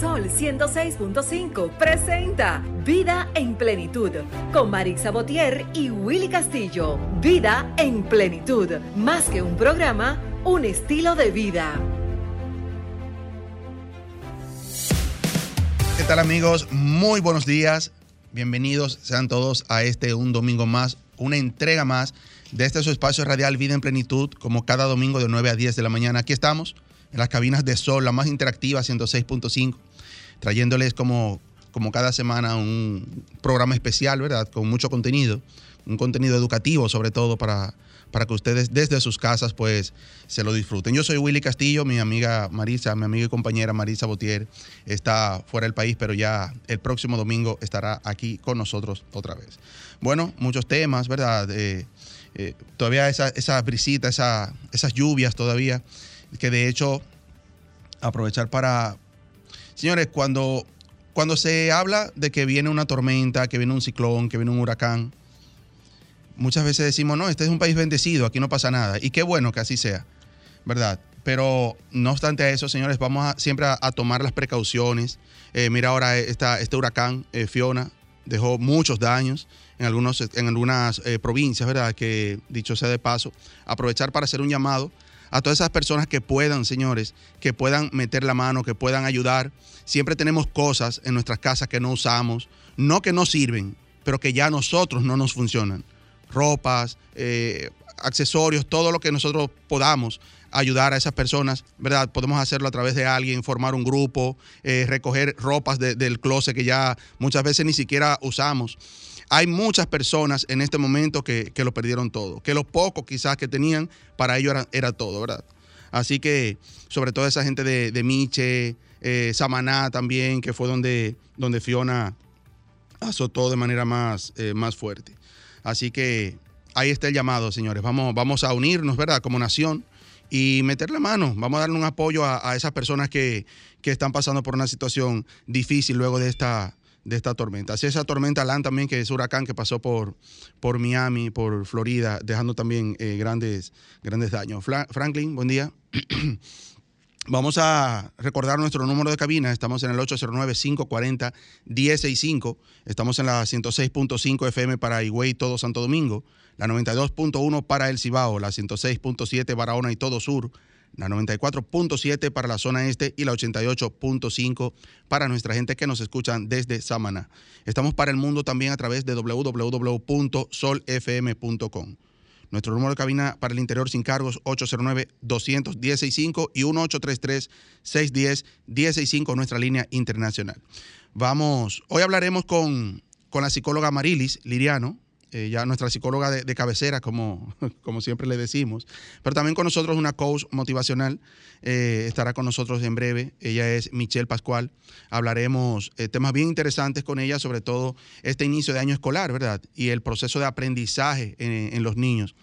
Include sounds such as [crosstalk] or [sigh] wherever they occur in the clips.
Sol 106.5 presenta Vida en Plenitud con Marix Sabotier y Willy Castillo. Vida en Plenitud, más que un programa, un estilo de vida. ¿Qué tal amigos? Muy buenos días. Bienvenidos sean todos a este un domingo más, una entrega más de este su espacio radial Vida en Plenitud, como cada domingo de 9 a 10 de la mañana. Aquí estamos en las cabinas de Sol, la más interactiva, 106.5, trayéndoles como, como cada semana un programa especial, ¿verdad? Con mucho contenido, un contenido educativo sobre todo para, para que ustedes desde sus casas pues se lo disfruten. Yo soy Willy Castillo, mi amiga Marisa, mi amiga y compañera Marisa Botier está fuera del país, pero ya el próximo domingo estará aquí con nosotros otra vez. Bueno, muchos temas, ¿verdad? Eh, eh, todavía esa, esa brisita, esa, esas lluvias todavía, que de hecho aprovechar para... Señores, cuando, cuando se habla de que viene una tormenta, que viene un ciclón, que viene un huracán, muchas veces decimos, no, este es un país bendecido, aquí no pasa nada. Y qué bueno que así sea, ¿verdad? Pero no obstante a eso, señores, vamos a, siempre a, tomar las precauciones. Eh, mira ahora esta, este huracán eh, Fiona dejó muchos daños en, algunos, en algunas eh, provincias, ¿verdad? Que dicho sea de paso, aprovechar para hacer un llamado a todas esas personas que puedan, señores, que puedan meter la mano, que puedan ayudar. Siempre tenemos cosas en nuestras casas que no usamos, no que no sirven, pero que ya a nosotros no nos funcionan. Ropas, eh, accesorios, todo lo que nosotros podamos ayudar a esas personas, ¿verdad? Podemos hacerlo a través de alguien, formar un grupo, eh, recoger ropas del closet que ya muchas veces ni siquiera usamos. Hay muchas personas en este momento que, lo perdieron todo, que lo poco quizás que tenían, para ellos era, todo, ¿verdad? Así que, sobre todo esa gente de, Miche, eh, Samaná también, que fue donde, donde Fiona azotó de manera más, eh, más fuerte. Así que ahí está el llamado, señores. Vamos, vamos a unirnos, ¿verdad? Como nación y meter la mano. Vamos a darle un apoyo a, esas personas que, que, están pasando por una situación difícil luego de esta, de esta tormenta. Así esa tormenta Alan también, que es huracán que pasó por, por Miami, por Florida, dejando también eh, grandes, grandes daños. Franklin, buen día. [clears throat] Vamos a recordar nuestro número de cabina. Estamos en el 809-540-165. Estamos en la 106.5 FM para Higüey, todo Santo Domingo. La 92.1 para El Cibao. La 106.7 Barahona y todo Sur la 94.7 para la zona este y la 88.5 para nuestra gente que nos escuchan desde Samaná. Estamos para el mundo también a través de www.solfm.com. Nuestro número de cabina para el interior sin cargos 809 200 y 1833-610-165, nuestra línea internacional. Vamos, hoy hablaremos con, con la psicóloga Marilis Liriano, eh, ya nuestra psicóloga de, cabecera, como, [laughs] como, siempre le decimos, pero también con nosotros una coach motivacional, eh, estará con nosotros en breve, ella es Michelle Pascual, hablaremos eh, temas bien interesantes con ella, sobre todo este inicio de año escolar, ¿verdad? Y el proceso de aprendizaje en, los niños.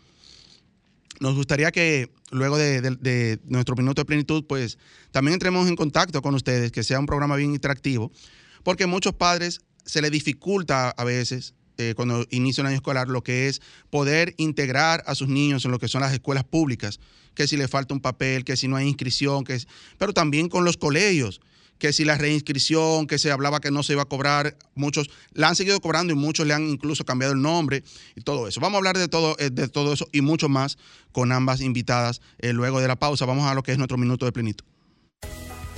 Nos gustaría que luego de, de, nuestro minuto de plenitud, pues también entremos en contacto con ustedes, que sea un programa bien interactivo, porque muchos padres se les dificulta a veces eh, cuando inicia un año escolar, lo que es poder integrar a sus niños en lo que son las escuelas públicas, que si le falta un papel, que si no hay inscripción, que pero también con los colegios, que si la reinscripción, que se hablaba que no se iba a cobrar, muchos la han seguido cobrando y muchos le han incluso cambiado el nombre y todo eso. Vamos a hablar de todo, eh, de todo eso y mucho más con ambas invitadas eh, luego de la pausa. Vamos a lo que es nuestro minuto de plenitud.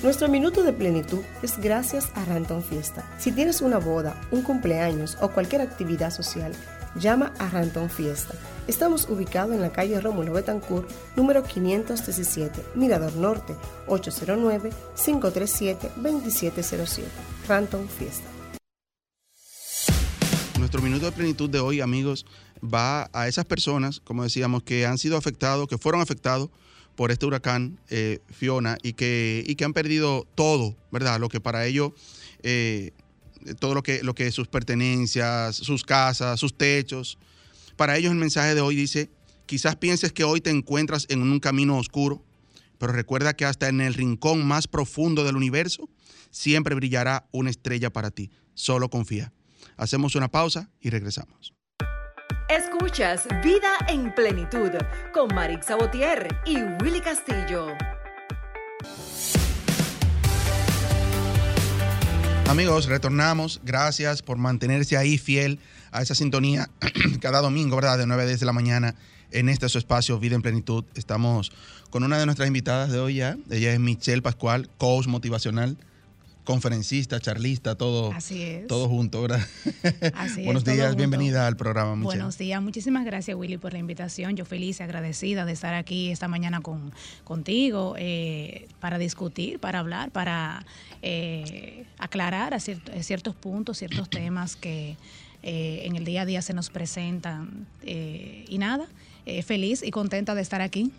Nuestro minuto de plenitud es gracias a Ranton Fiesta. Si tienes una boda, un cumpleaños o cualquier actividad social, llama a Ranton Fiesta. Estamos ubicados en la calle Rómulo Betancourt, número 517, Mirador Norte, 809-537-2707. Ranton Fiesta. Nuestro minuto de plenitud de hoy, amigos, va a esas personas, como decíamos, que han sido afectados, que fueron afectados por este huracán eh, Fiona y que, y que han perdido todo, ¿verdad? Lo que para ellos, eh, todo lo que, lo que sus pertenencias, sus casas, sus techos. Para ellos el mensaje de hoy dice, quizás pienses que hoy te encuentras en un camino oscuro, pero recuerda que hasta en el rincón más profundo del universo siempre brillará una estrella para ti. Solo confía. Hacemos una pausa y regresamos. Escuchas Vida en Plenitud con Marix Sabotier y Willy Castillo. Amigos, retornamos. Gracias por mantenerse ahí fiel a esa sintonía [clears throat] cada domingo, ¿verdad? De 9 a 10 de la mañana en este su espacio Vida en Plenitud. Estamos con una de nuestras invitadas de hoy ya. Ella es Michelle Pascual, coach motivacional conferencista, charlista, todo, todo junto, ¿verdad? Así Buenos días, bienvenida al programa. Michelle. Buenos días, muchísimas gracias Willy por la invitación. Yo feliz y agradecida de estar aquí esta mañana con, contigo eh, para discutir, para hablar, para eh, aclarar a ciertos puntos, ciertos [clears throat] temas que eh, en el día a día se nos presentan. y nada, feliz y contenta de estar aquí.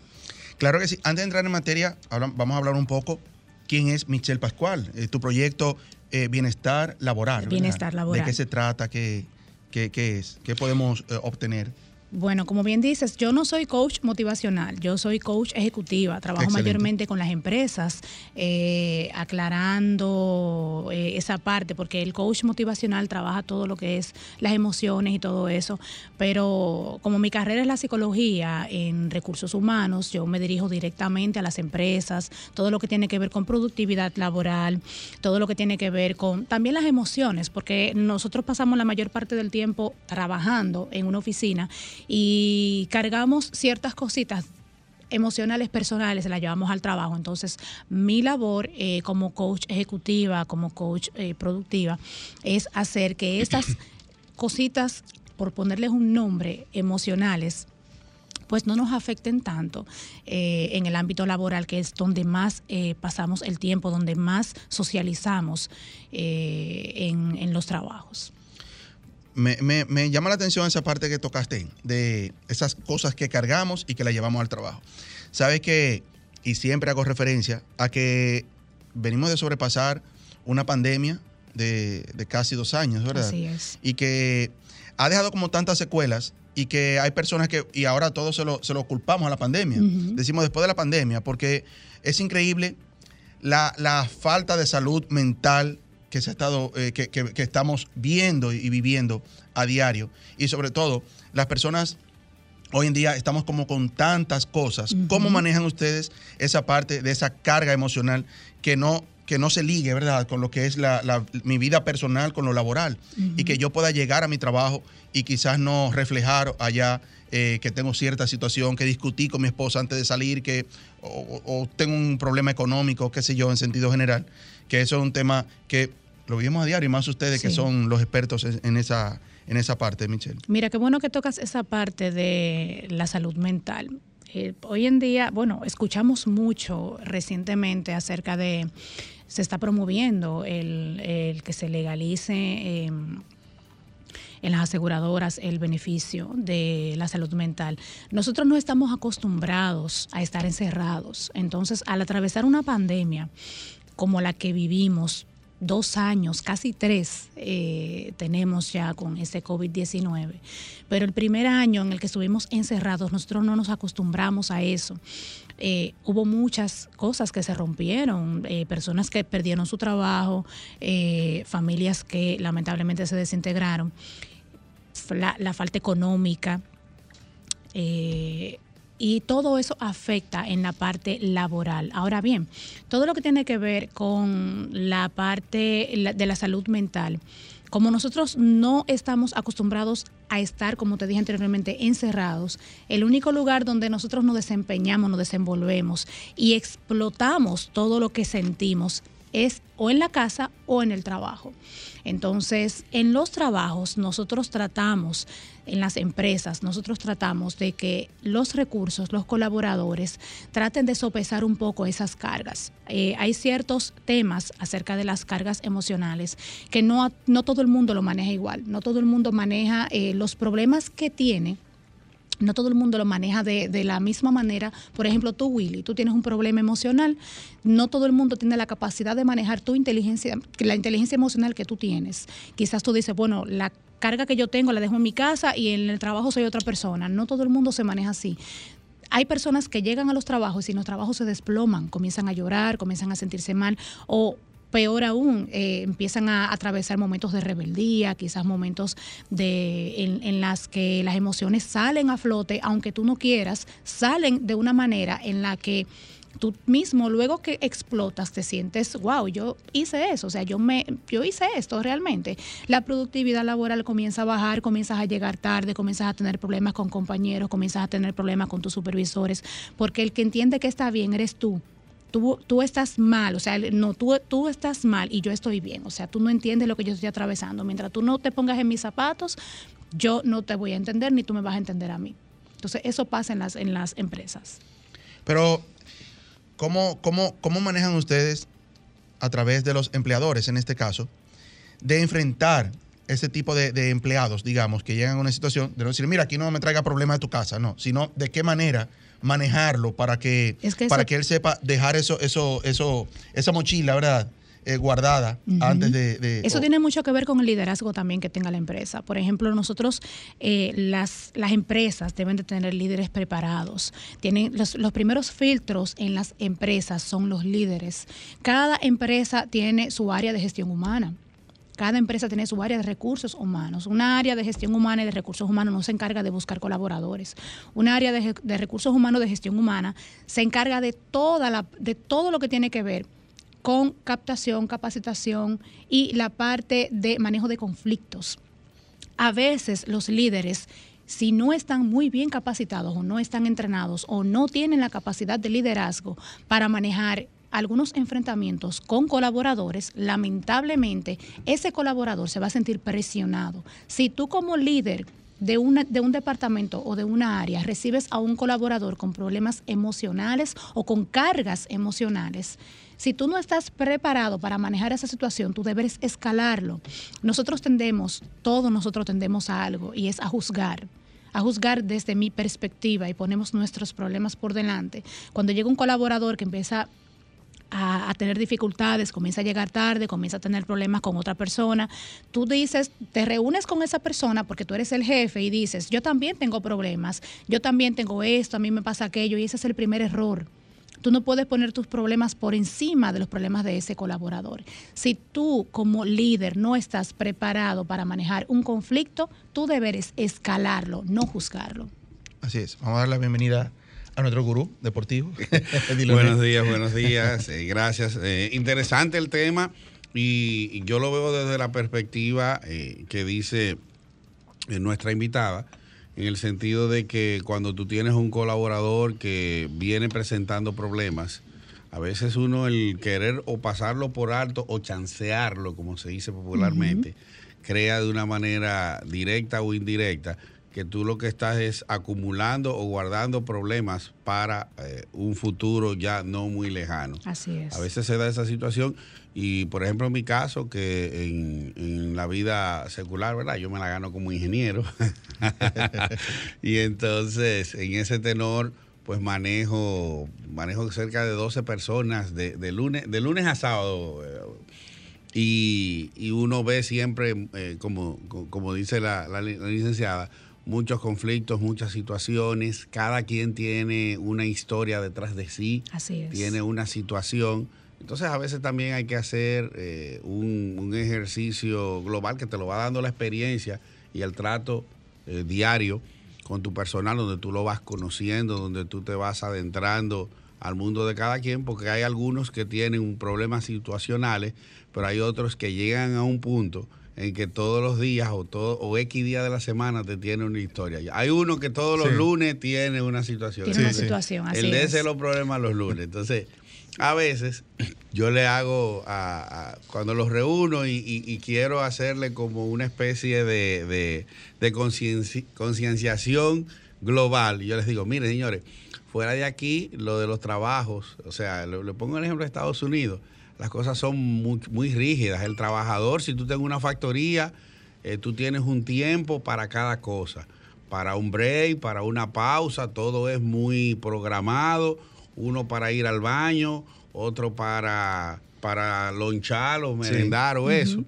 Claro que sí. Antes de entrar en materia, vamos a hablar un poco quién es Michelle Pascual, eh, tu proyecto eh, Bienestar Laboral. Bienestar Laboral. ¿De qué se trata? ¿Qué, qué, qué es? ¿Qué podemos eh, obtener? Bueno, como bien dices, yo no soy coach motivacional, yo soy coach ejecutiva. Trabajo mayormente con las empresas, eh, aclarando eh, esa parte, porque el coach motivacional trabaja todo lo que es las emociones y todo eso. Pero como mi carrera es la psicología en recursos humanos, yo me dirijo directamente a las empresas, todo lo que tiene que ver con productividad laboral, todo lo que tiene que ver con también las emociones, porque nosotros pasamos la mayor parte del tiempo trabajando en una oficina y cargamos ciertas cositas emocionales personales, las llevamos al trabajo. Entonces, mi labor eh, como coach ejecutiva, como coach eh, productiva, es hacer que esas [coughs] cositas, por ponerles un nombre, emocionales, pues no nos afecten tanto eh, en el ámbito laboral, que es donde más pasamos el tiempo, donde más socializamos en los trabajos me, llama la atención esa parte que tocaste, de esas cosas que cargamos y que las llevamos al trabajo. Sabes que, y siempre hago referencia a que venimos de sobrepasar una pandemia de, casi dos años, ¿verdad? Así es. Y que ha dejado como tantas secuelas y que hay personas que, y ahora todos se lo, se lo culpamos a la pandemia. Decimos después de la pandemia, porque es increíble la, la falta de salud mental que, se ha estado, eh, que, estamos viendo y viviendo a diario. Y sobre todo, las personas hoy en día estamos como con tantas cosas. ¿Cómo manejan ustedes esa parte de esa carga emocional que no, que no se ligue, ¿verdad?, con lo que es la, mi vida personal, con lo laboral. Y que yo pueda llegar a mi trabajo y quizás no reflejar allá eh, que tengo cierta situación, que discutí con mi esposa antes de salir, que o, o tengo un problema económico, qué sé yo, en sentido general. Que eso es un tema que lo vimos a diario y más ustedes que son los expertos en esa, en esa parte, Michelle. Mira, qué bueno que tocas esa parte de la salud mental. Eh, hoy en día, bueno, escuchamos mucho recientemente acerca de, se está promoviendo el, que se legalice em, en las aseguradoras el beneficio de la salud mental. Nosotros no estamos acostumbrados a estar encerrados. Entonces, al atravesar una pandemia como la que vivimos, dos años, casi tres eh, tenemos ya con este COVID-19. Pero el primer año en el que estuvimos encerrados, nosotros no nos acostumbramos a eso. Eh, hubo muchas cosas que se rompieron, eh, personas que perdieron su trabajo, familias que lamentablemente se desintegraron, la, la falta económica y todo eso afecta en la parte laboral. Ahora bien, todo lo que tiene que ver con la parte de la salud mental, como nosotros no estamos acostumbrados a estar, como te dije anteriormente, encerrados, el único lugar donde nosotros nos desempeñamos, nos desenvolvemos y explotamos todo lo que sentimos es o en la casa o en el trabajo. Entonces, en los trabajos nosotros tratamos, en las empresas, nosotros tratamos de que los recursos, los colaboradores, traten de sopesar un poco esas cargas. Eh, hay ciertos temas acerca de las cargas emocionales que no, no todo el mundo lo maneja igual, no todo el mundo maneja eh, los problemas que tiene no todo el mundo lo maneja de, de, la misma manera. Por ejemplo, tú, Willy, tú tienes un problema emocional. No todo el mundo tiene la capacidad de manejar tu inteligencia, la inteligencia emocional que tú tienes. Quizás tú dices, bueno, la carga que yo tengo la dejo en mi casa y en el trabajo soy otra persona. No todo el mundo se maneja así hay personas que llegan a los trabajos y los trabajos se desploman, comienzan a llorar, comienzan a sentirse mal o peor aún, eh, empiezan a atravesar momentos de rebeldía, quizás momentos de, en, en las que las emociones salen a flote, aunque tú no quieras, salen de una manera en la que tú mismo luego que explotas te sientes, wow, yo hice eso, o sea, yo me yo hice esto realmente. La productividad laboral comienza a bajar, comienzas a llegar tarde, comienzas a tener problemas con compañeros, comienzas a tener problemas con tus supervisores, porque el que entiende que está bien eres tú. Tú, tú, estás mal, o sea, no, tú, tú estás mal y yo estoy bien, o sea, tú no entiendes lo que yo estoy atravesando. Mientras tú no te pongas en mis zapatos, yo no te voy a entender ni tú me vas a entender a mí. Entonces, eso pasa en las, en las empresas. Pero ¿Cómo, cómo, cómo manejan ustedes, a través de los empleadores en este caso, de enfrentar ese tipo de, empleados, digamos, que llegan a una situación de no decir, mira, aquí no me traiga problemas de tu casa, no, sino de qué manera manejarlo para que, para que él sepa dejar eso, eso, eso, esa mochila, ¿verdad? Eh, guardada antes de, Eso tiene mucho que ver con el liderazgo también que tenga la empresa. Por ejemplo, nosotros, eh, las, las empresas deben de tener líderes preparados. Tienen los, los primeros filtros en las empresas son los líderes. Cada empresa tiene su área de gestión humana. Cada empresa tiene su área de recursos humanos. Una área de gestión humana y de recursos humanos no se encarga de buscar colaboradores. Una área de, de recursos humanos de gestión humana se encarga de, toda la, de todo lo que tiene que ver con captación, capacitación y la parte de manejo de conflictos. A veces los líderes, si no están muy bien capacitados o no están entrenados o no tienen la capacidad de liderazgo para manejar algunos enfrentamientos con colaboradores, lamentablemente ese colaborador se va a sentir presionado. Si tú como líder de, una, de un departamento o de una área recibes a un colaborador con problemas emocionales o con cargas emocionales, si tú no estás preparado para manejar esa situación, tú debes escalarlo. Nosotros tendemos, todos nosotros tendemos a algo y es a juzgar a juzgar desde mi perspectiva y ponemos nuestros problemas por delante. Cuando llega un colaborador que empieza a, tener dificultades, comienza a llegar tarde, comienza a tener problemas con otra persona, tú dices, te reúnes con esa persona porque tú eres el jefe y dices, yo también tengo problemas, yo también tengo esto, a mí me pasa aquello y ese es el primer error. Tú no puedes poner tus problemas por encima de los problemas de ese colaborador. Si tú como líder no estás preparado para manejar un conflicto, tú deberes escalarlo, no juzgarlo. Así es. Vamos a dar la bienvenida a nuestro gurú deportivo. [laughs] [laughs] buenos días, buenos días. Eh, gracias. Eh, interesante el tema y, yo lo veo desde la perspectiva eh, que dice nuestra invitada en el sentido de que cuando tú tienes un colaborador que viene presentando problemas, a veces uno el querer o pasarlo por alto o chancearlo, como se dice popularmente, crea de una manera directa o indirecta que tú lo que estás es acumulando o guardando problemas para eh, un futuro ya no muy lejano. Así es. A veces se da esa situación y, por ejemplo, en mi caso, que en, la vida secular, ¿verdad? Yo me la gano como ingeniero. [laughs] y entonces, en ese tenor, pues manejo, manejo cerca de 12 personas de, lunes, de lunes a sábado. Eh, y, uno ve siempre, eh, como, como dice la, la licenciada, muchos conflictos, muchas situaciones, cada quien tiene una historia detrás de sí, Así tiene una situación. Entonces a veces también hay que hacer eh, un, ejercicio global que te lo va dando la experiencia y el trato eh, diario con tu personal, donde tú lo vas conociendo, donde tú te vas adentrando al mundo de cada quien, porque hay algunos que tienen problemas situacionales, pero hay otros que llegan a un punto en que todos los días o todo o X día de la semana te tiene una historia. Hay uno que todos los lunes tiene una situación. Tiene una situación, así El de ese los problemas los lunes. Entonces, a veces [clears throat] yo le hago, a, cuando los reúno y, quiero hacerle como una especie de, de, concienciación global, yo les digo, miren señores, fuera de aquí, lo de los trabajos, o sea, le pongo el ejemplo de Estados Unidos, las cosas son muy, rígidas. El trabajador, si tú tienes una factoría, eh, tú tienes un tiempo para cada cosa. Para un break, para una pausa, todo es muy programado. Uno para ir al baño, otro para, para lonchar o merendar o eso.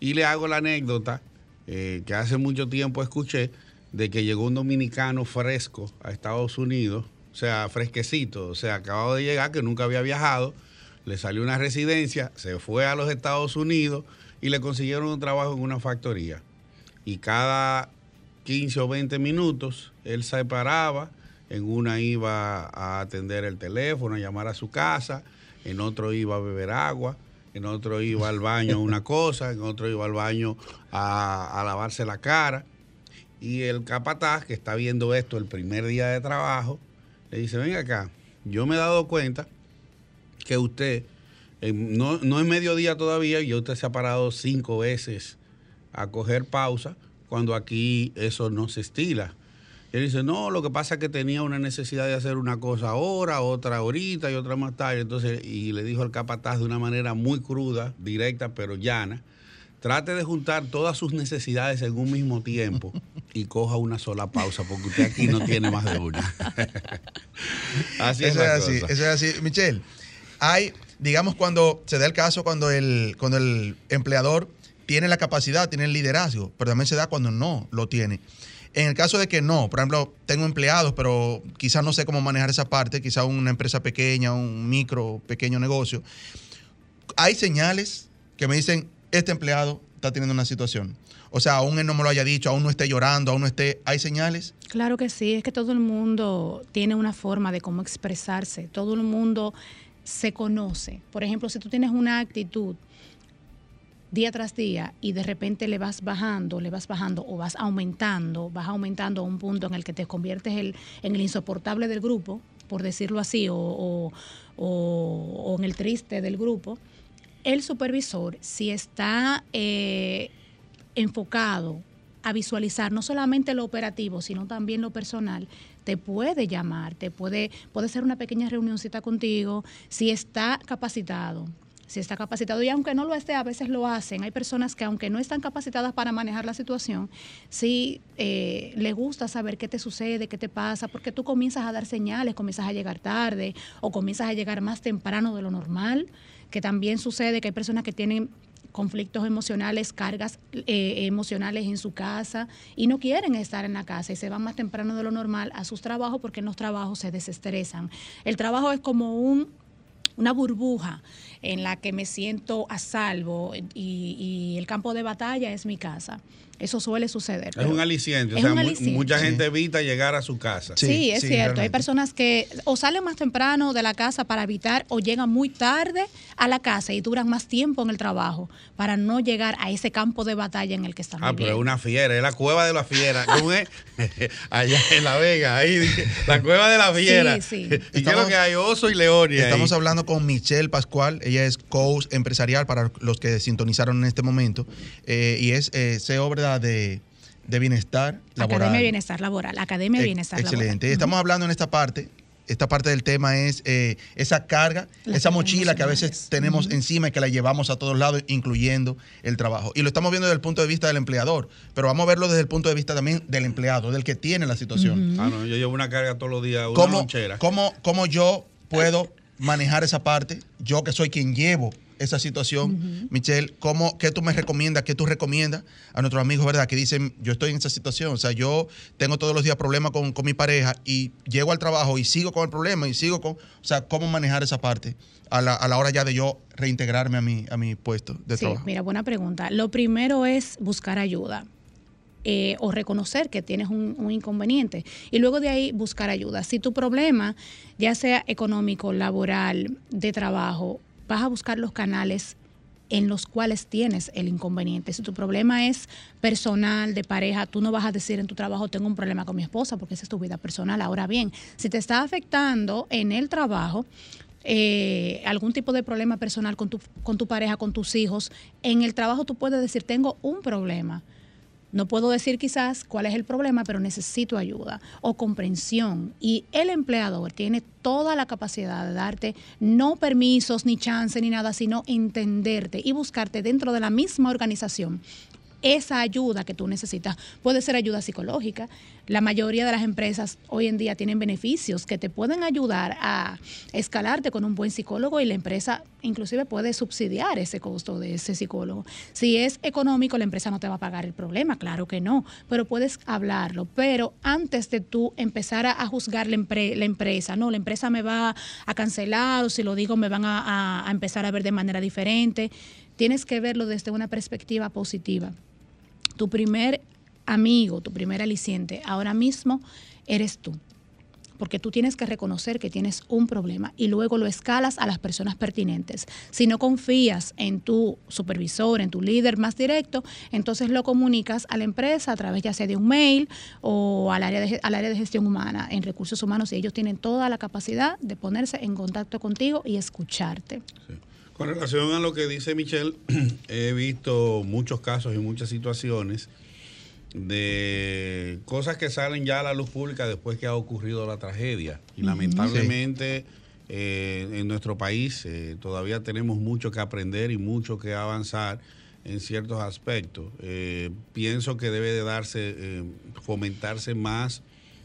Y le hago la anécdota eh, que hace mucho tiempo escuché de que llegó un dominicano fresco a Estados Unidos, o sea, fresquecito, o sea, acabado de llegar, que nunca había viajado le salió una residencia, se fue a los Estados Unidos y le consiguieron un trabajo en una factoría. Y cada 15 o 20 minutos él se paraba en una iba a atender el teléfono, a llamar a su casa, en otro iba a beber agua, en otro iba al baño a una [laughs] cosa, en otro iba al baño a, a lavarse la cara. Y el capataz, que está viendo esto el primer día de trabajo, le dice, venga acá, yo me he dado cuenta que usted, no, no es mediodía todavía, y usted se ha parado cinco veces a coger pausa, cuando aquí eso no se estila. Y él dice, no, lo que pasa es que tenía una necesidad de hacer una cosa ahora, otra ahorita y otra más tarde. Entonces, y le dijo al capataz de una manera muy cruda, directa, pero llana, trate de juntar todas sus necesidades en un mismo tiempo [laughs] y coja una sola pausa, porque usted aquí no tiene más de una. [laughs] así es, eso es así, eso es así. Michelle, hay, digamos, cuando se da el caso, cuando el, cuando el empleador tiene la capacidad, tiene el liderazgo, pero también se da cuando no lo tiene. En el caso de que no, por ejemplo, tengo empleados, pero quizás no sé cómo manejar esa parte, quizás una empresa pequeña, un micro, pequeño negocio, hay señales que me dicen, este empleado está teniendo una situación. O sea, aún él no me lo haya dicho, aún no esté llorando, aún no esté... ¿Hay señales? Claro que sí, es que todo el mundo tiene una forma de cómo expresarse, todo el mundo se conoce. Por ejemplo, si tú tienes una actitud día tras día y de repente le vas bajando, le vas bajando o vas aumentando, vas aumentando a un punto en el que te conviertes en el insoportable del grupo, por decirlo así, o, o en el triste del grupo, el supervisor, si está eh, enfocado a visualizar no solamente lo operativo, sino también lo personal, te puede llamar, te puede, puede ser una pequeña reunioncita contigo, si está capacitado, si está capacitado y aunque no lo esté, a veces lo hacen. Hay personas que aunque no están capacitadas para manejar la situación, sí eh, le gusta saber qué te sucede, qué te pasa, porque tú comienzas a dar señales, comienzas a llegar tarde o comienzas a llegar más temprano de lo normal que también sucede que hay personas que tienen conflictos emocionales, cargas eh, emocionales en su casa y no quieren estar en la casa y se van más temprano de lo normal a sus trabajos porque en los trabajos se desestresan. El trabajo es como un, una burbuja en la que me siento a salvo y el campo de batalla es mi casa. Eso suele suceder. Es un aliciente. o sea, mucha gente evita llegar a su casa. Sí, es cierto. Hay personas que o salen más temprano de la casa para evitar o llegan muy tarde a la casa y duran más tiempo en el trabajo para no llegar a ese campo de batalla en el que están ah, pero es una fiera, es la cueva de la fiera. [laughs] Allá en La Vega, ahí la cueva de la fiera. Sí, sí. [laughs] y creo que hay oso y león. Estamos hablando con Michelle Pascual. Ella es coach empresarial para los que sintonizaron en este momento. Eh, y es eh, CEO, ¿verdad? de, bienestar laboral. Academia de Bienestar Laboral, Academia de Bienestar Excelente. Laboral. Excelente. Estamos hablando en esta parte, esta parte del tema es eh, esa carga, esa mochila que a veces tenemos encima y que la llevamos a todos lados, incluyendo el trabajo. Y lo estamos viendo desde el punto de vista del empleador, pero vamos a verlo desde el punto de vista también del empleado, del que tiene la situación. Ah, no, yo llevo una carga todos los días, una ¿Cómo, ¿cómo, ¿Cómo yo puedo manejar esa parte? Yo que soy quien llevo esa situación, Michelle, ¿cómo, ¿qué tú me recomiendas, qué tú recomiendas a nuestros amigos, verdad, que dicen, yo estoy en esa situación, o sea, yo tengo todos los días problemas con, mi pareja y llego al trabajo y sigo con el problema y sigo con, o sea, ¿cómo manejar esa parte a la, a la hora ya de yo reintegrarme a mi, a mi puesto de sí, Mira, buena pregunta. Lo primero es buscar ayuda. Eh, o reconocer que tienes un, un, inconveniente y luego de ahí buscar ayuda. Si tu problema, ya sea económico, laboral, de trabajo vas a buscar los canales en los cuales tienes el inconveniente. Si tu problema es personal, de pareja, tú no vas a decir en tu trabajo tengo un problema con mi esposa porque esa es tu vida personal. Ahora bien, si te está afectando en el trabajo, eh, algún tipo de problema personal con tu, con tu pareja, con tus hijos, en el trabajo tú puedes decir tengo un problema no puedo decir quizás cuál es el problema, pero necesito ayuda o comprensión. Y el empleador tiene toda la capacidad de darte no permisos, ni chance, ni nada, sino entenderte y buscarte dentro de la misma organización esa ayuda que tú necesitas. Puede ser ayuda psicológica. La mayoría de las empresas hoy en día tienen beneficios que te pueden ayudar a escalarte con un buen psicólogo y la empresa inclusive puede subsidiar ese costo de ese psicólogo. Si es económico, la empresa no te va a pagar el problema, claro que no, pero puedes hablarlo. Pero antes de tú empezar a, juzgar la, empresa, no, la empresa me va a cancelar o si lo digo me van a empezar a ver de manera diferente, tienes que verlo desde una perspectiva positiva tu primer amigo, tu primer aliciente, ahora mismo eres tú. porque tú tienes que reconocer que tienes un problema y luego lo escalas a las personas pertinentes. Si no confías en tu supervisor, en tu líder más directo, entonces lo comunicas a la empresa a través ya sea de un mail o al área de, al área de gestión humana, en recursos humanos, y ellos tienen toda la capacidad de ponerse en contacto contigo y escucharte. Con relación a lo que dice Michelle, [clears throat] he visto muchos casos y muchas situaciones de cosas que salen ya a la luz pública después que ha ocurrido la tragedia. Y lamentablemente eh, en nuestro país eh, todavía tenemos mucho que aprender y mucho que avanzar en ciertos aspectos. Eh, pienso que debe de darse, fomentarse más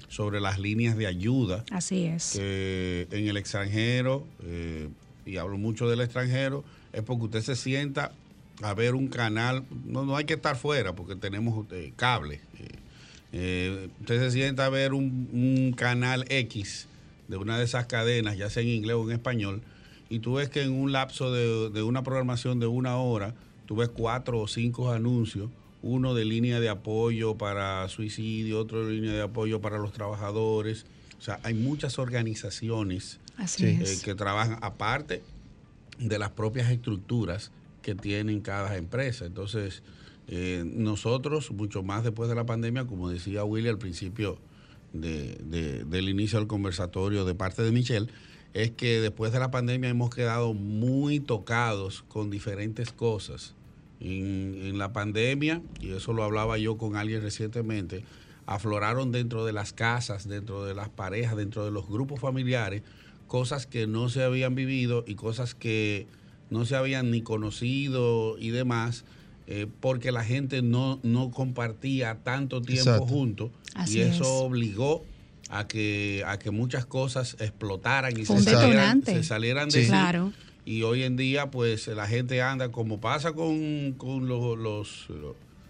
sobre las líneas de ayuda. Así es. en el extranjero, y hablo mucho del extranjero, es porque usted se sienta a ver un canal, no, no hay que estar fuera porque tenemos eh, cable. Eh, eh, usted se sienta a ver un, canal X de una de esas cadenas, ya sea en inglés o en español, y tú ves que en un lapso de, de una programación de una hora, tú ves cuatro o cinco anuncios, uno de línea de apoyo para suicidio, otro de línea de apoyo para los trabajadores. O sea, hay muchas organizaciones que trabajan aparte de las propias estructuras que tienen cada empresa. Entonces, eh, nosotros, mucho más después de la pandemia, como decía Willy al principio del inicio del conversatorio de parte de Michelle, es que después de la pandemia hemos quedado muy tocados con diferentes cosas. En, en, la pandemia, y eso lo hablaba yo con alguien recientemente, afloraron dentro de las casas, dentro de las parejas, dentro de los grupos familiares, cosas que no se habían vivido y cosas que no se habían ni conocido y demás, eh, porque la gente no, no compartía tanto tiempo juntos. Y eso obligó a que, a que muchas cosas explotaran y se salieran, se salieran, de claro. Y hoy en día, pues la gente anda como pasa con, con los, los,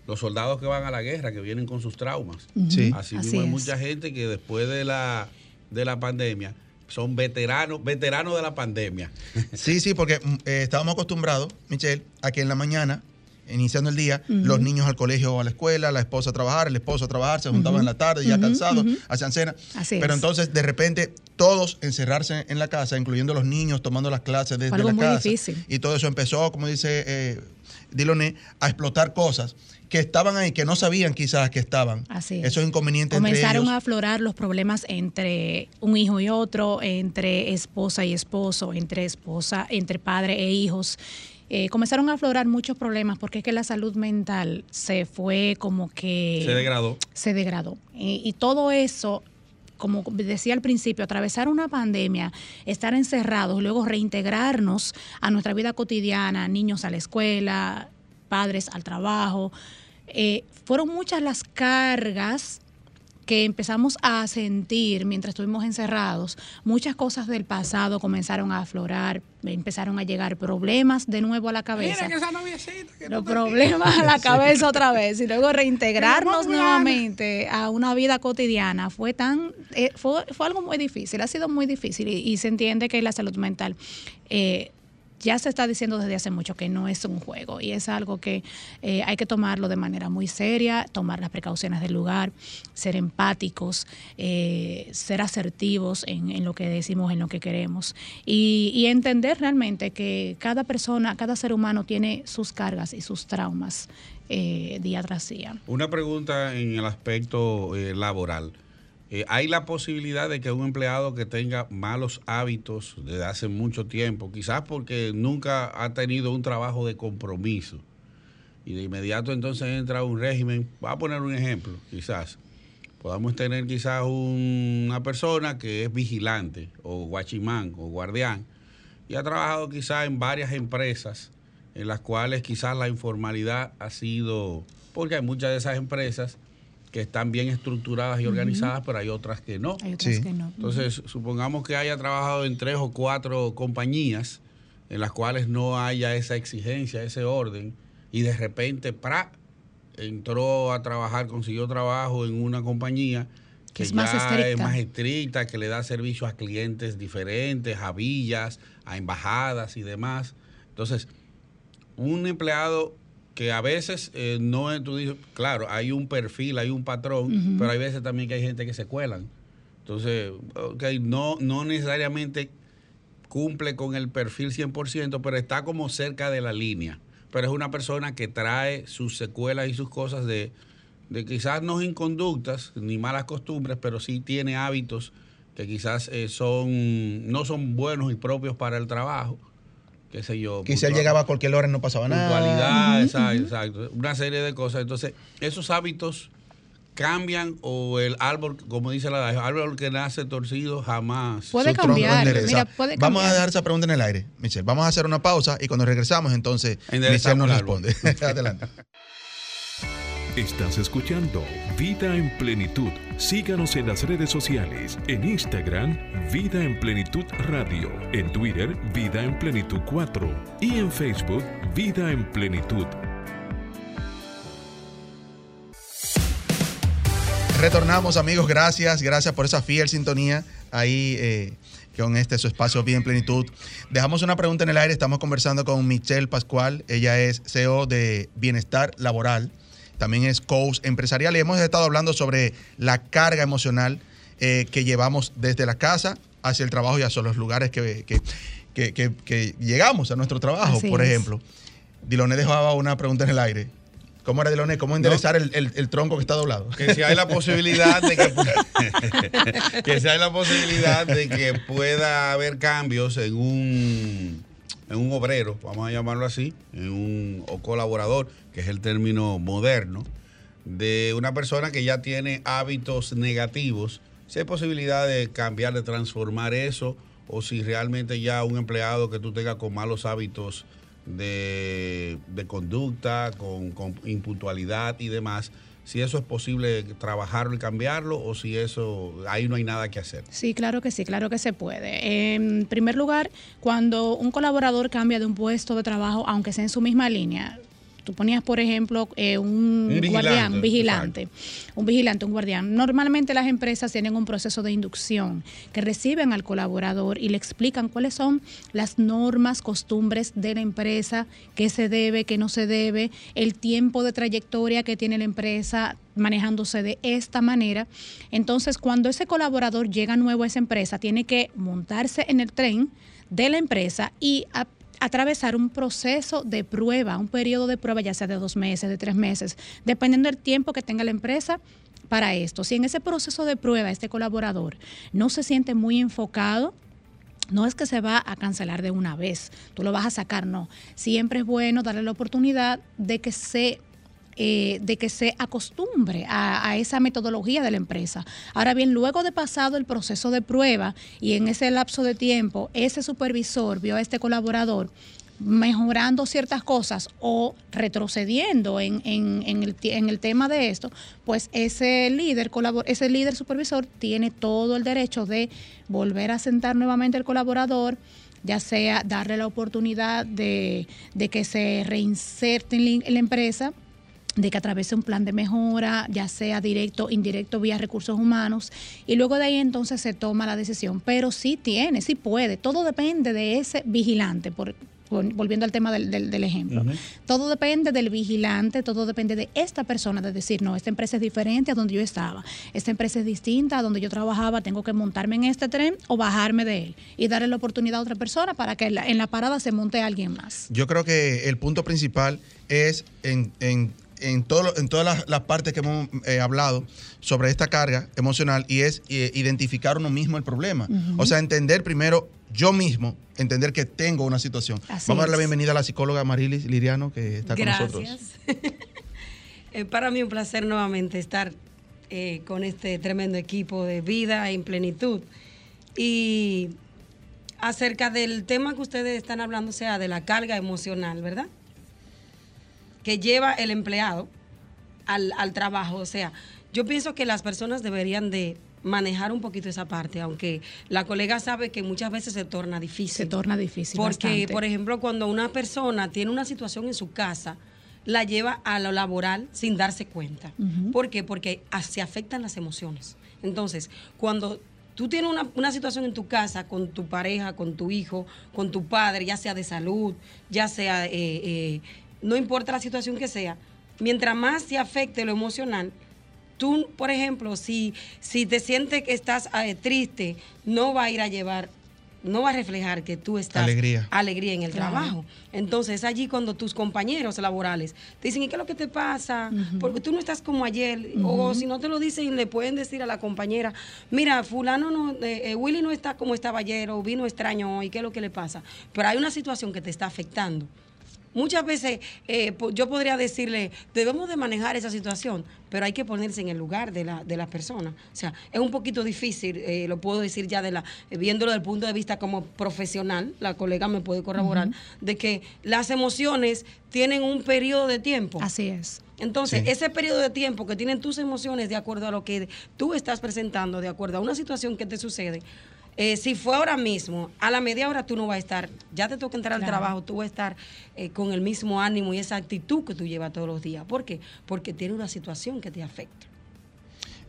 los, soldados que van a la guerra, que vienen con sus traumas. Así, mismo hay mucha gente que después de la, de la pandemia son veteranos, veteranos de la pandemia. [laughs] Sí, sí, porque mm, eh, estábamos acostumbrados, Michelle, a que en la mañana, iniciando el día, los niños al colegio o a la escuela, la esposa a trabajar, el esposo a trabajar, se juntaban en la tarde, ya cansados, hacían cena. Pero entonces, de repente, todos encerrarse en la casa, incluyendo los niños, tomando las clases desde la casa. Y todo eso empezó, como dice eh, Diloné, a explotar cosas que estaban ahí, que no sabían quizás que estaban. Así es. Esos inconvenientes Comenzaron a aflorar los problemas entre un hijo y otro, entre esposa y esposo, entre esposa, entre padre e hijos. Eh, comenzaron a aflorar muchos problemas porque es que la salud mental se fue como que... Se degradó. Se degradó. y todo eso como decía al principio, atravesar una pandemia, estar encerrados, luego reintegrarnos a nuestra vida cotidiana, niños a la escuela, padres al trabajo, eh, fueron muchas las cargas que empezamos a sentir mientras estuvimos encerrados, muchas cosas del pasado comenzaron a aflorar, empezaron a llegar problemas de nuevo a la cabeza. Los problemas a la cabeza otra vez y luego [laughs] reintegrarnos nuevamente a una vida cotidiana fue tan eh, fue, algo muy difícil, ha sido muy difícil y, se entiende que la salud mental eh, ya se está diciendo desde hace mucho que no es un juego y es algo que eh, hay que tomarlo de manera muy seria, tomar las precauciones del lugar, ser empáticos, eh, ser asertivos en, lo que decimos, en lo que queremos y, entender realmente que cada persona, cada ser humano tiene sus cargas y sus traumas eh, día tras día. Una pregunta en el aspecto laboral. Eh, hay la posibilidad de que un empleado que tenga malos hábitos desde hace mucho tiempo, quizás porque nunca ha tenido un trabajo de compromiso, y de inmediato entonces entra un régimen, va a poner un ejemplo, quizás, podamos tener quizás una persona que es vigilante o guachimán o guardián y ha trabajado quizás en varias empresas en las cuales quizás la informalidad ha sido, porque hay muchas de esas empresas que están bien estructuradas y organizadas, pero hay otras que no. Hay otras que no. Entonces, supongamos que haya trabajado en tres o cuatro compañías en las cuales no haya esa exigencia, ese orden, y de repente, ¡pra! entró a trabajar, consiguió trabajo en una compañía que es, más, estricta. es más estricta, que le da servicio a clientes diferentes, a villas, a embajadas y demás. Entonces, un empleado que a veces eh, no es, tú dices, claro, hay un perfil, hay un patrón, pero hay veces también que hay gente que se cuelan. Entonces, ok, no, no necesariamente cumple con el perfil 100%, pero está como cerca de la línea. Pero es una persona que trae sus secuelas y sus cosas de, de quizás no inconductas ni malas costumbres, pero sí tiene hábitos que quizás eh, son no son buenos y propios para el trabajo. Qué sé yo. Quizás él llegaba a cualquier hora y no pasaba nada. Puntualidad, exacto, exacto. Una serie de cosas. Entonces, esos hábitos cambian o el árbol, como dice la el árbol que nace torcido jamás. Puede cambiar. Mira, puede Vamos a dejar esa pregunta en el aire, Michelle. Vamos a hacer una pausa y cuando regresamos, entonces, Michelle nos responde. [laughs] Adelante. Estás escuchando Vida en Plenitud. Síganos en las redes sociales. En Instagram, Vida en Plenitud Radio. En Twitter, Vida en Plenitud 4. Y en Facebook, Vida en Plenitud. Retornamos, amigos. Gracias, gracias por esa fiel sintonía ahí eh, con este su espacio Bien Plenitud. Dejamos una pregunta en el aire. Estamos conversando con Michelle Pascual. Ella es CEO de Bienestar Laboral. También es coach empresarial y hemos estado hablando sobre la carga emocional eh, que llevamos desde la casa hacia el trabajo y hacia los lugares que, que- que- que- que llegamos a nuestro trabajo. Así Por es. ejemplo, Diloné dejaba una pregunta en el aire. ¿Cómo era Diloné? ¿Cómo enderezar el, el- el tronco que está doblado? que si hay la posibilidad de que, [laughs] [laughs] que si hay la posibilidad de que pueda haber cambios en un en un obrero, vamos a llamarlo así, en un o colaborador, que es el término moderno, de una persona que ya tiene hábitos negativos, si hay posibilidad de cambiar, de transformar eso, o si realmente ya un empleado que tú tengas con malos hábitos de, de conducta, con, con impuntualidad y demás, si eso es posible trabajarlo y cambiarlo, o si eso, ahí no hay nada que hacer. Sí, claro que sí, claro que se puede. En primer lugar, cuando un colaborador cambia de un puesto de trabajo, aunque sea en su misma línea, tú ponías, por ejemplo, eh, un, Un vigilante, guardián, un vigilante, un vigilante, un guardián. Normalmente las empresas tienen un proceso de inducción que reciben al colaborador y le explican cuáles son las normas, costumbres de la empresa, qué se debe, qué no se debe, el tiempo de trayectoria que tiene la empresa manejándose de esta manera. Entonces, cuando ese colaborador llega nuevo a esa empresa, tiene que montarse en el tren de la empresa y a- atravesar un proceso de prueba, un periodo de prueba, ya sea de dos meses, de tres meses, dependiendo del tiempo que tenga la empresa para esto. Si en ese proceso de prueba este colaborador no se siente muy enfocado, no es que se va a cancelar de una vez, tú lo vas a sacar, no. Siempre es bueno darle la oportunidad de que se eh, de que se acostumbre a, esa metodología de la empresa. Ahora bien, luego de pasado el proceso de prueba y en ese lapso de tiempo, ese supervisor vio a este colaborador mejorando ciertas cosas o retrocediendo en, el, tema de esto, pues ese líder, ese líder supervisor tiene todo el derecho de volver a sentar nuevamente al colaborador, ya sea darle la oportunidad de, de que se reinserte en la empresa, de que atraviese un plan de mejora, ya sea directo, indirecto, vía recursos humanos, y luego de ahí entonces se toma la decisión. Pero sí tiene, sí puede, todo depende de ese vigilante, por, volviendo al tema del, del- del ejemplo. Todo depende del vigilante, todo depende de esta persona, de decir, no, esta empresa es diferente a donde yo estaba, esta empresa es distinta a donde yo trabajaba, tengo que montarme en este tren o bajarme de él y darle la oportunidad a otra persona para que en la, en la parada se monte alguien más. Yo creo que el punto principal es en, en, en, todo lo- en todas las, las partes que hemos eh, hablado sobre esta carga emocional y es eh, identificar uno mismo el problema. O sea, entender primero yo mismo, entender que tengo una situación. Así Vamos a darle la bienvenida a la psicóloga Marilis Liriano que está con nosotros. Gracias. [laughs] Eh, para mí un placer nuevamente estar eh, con este tremendo equipo de vida en plenitud. Y acerca del tema que ustedes están hablando, o sea, de la carga emocional, ¿verdad? Que lleva el empleado al, al trabajo. O sea, yo pienso que las personas deberían de manejar un poquito esa parte, aunque la colega sabe que muchas veces se torna difícil. Se torna difícil. Porque, bastante. por ejemplo, cuando una persona tiene una situación en su casa, la lleva a lo laboral sin darse cuenta. ¿Por qué? Porque se afectan las emociones. Entonces, cuando tú tienes una, una situación en tu casa con tu pareja, con tu hijo, con tu padre, ya sea de salud, ya sea, eh, eh, no importa la situación que sea, mientras más se afecte lo emocional, tú, por ejemplo, si, si te sientes que estás eh, triste, no va a ir a llevar no va a reflejar que tú estás Alegría. alegría en el Claro. trabajo. Entonces, allí cuando tus compañeros laborales te dicen, ¿y qué es lo que te pasa? Porque tú no estás como ayer. O si no te lo dicen, le pueden decir a la compañera, mira, fulano no, eh, eh, Willy no está como estaba ayer o vino extraño hoy, ¿qué es lo que le pasa? Pero hay una situación que te está afectando. Muchas veces eh, po- yo podría decirle, debemos de manejar esa situación, pero hay que ponerse en el lugar de la, de la persona. O sea, es un poquito difícil, eh, lo puedo decir ya de la, eh, viéndolo desde el punto de vista como profesional, la colega me puede corroborar, de que las emociones tienen un periodo de tiempo. Así es. Entonces, Sí. ese periodo de tiempo que tienen tus emociones de acuerdo a lo que tú estás presentando, de acuerdo a una situación que te sucede, eh, si fue ahora mismo, a la media hora tú no vas a estar, ya te toca entrar al trabajo, tú vas a estar eh, con el mismo ánimo y esa actitud que tú llevas todos los días. ¿Por qué? Porque tiene una situación que te afecta.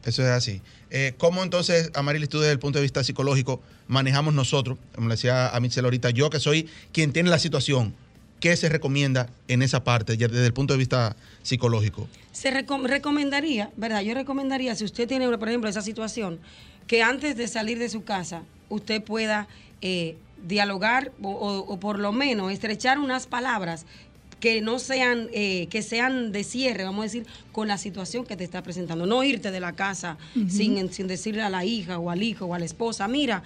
Eso es así. Eh, ¿Cómo entonces, Amarilis, tú desde el punto de vista psicológico manejamos nosotros, como le decía a Michelle ahorita, yo que soy quien tiene la situación, ¿qué se recomienda en esa parte desde el punto de vista psicológico? Se recom- recomendaría, ¿verdad? Yo recomendaría, si usted tiene, por ejemplo, esa situación, que antes de salir de su casa, usted pueda eh, dialogar o, o- o por lo menos estrechar unas palabras que no sean, eh, que sean de cierre, vamos a decir, con la situación que te está presentando. No irte de la casa sin, sin decirle a la hija o al hijo o a la esposa, mira,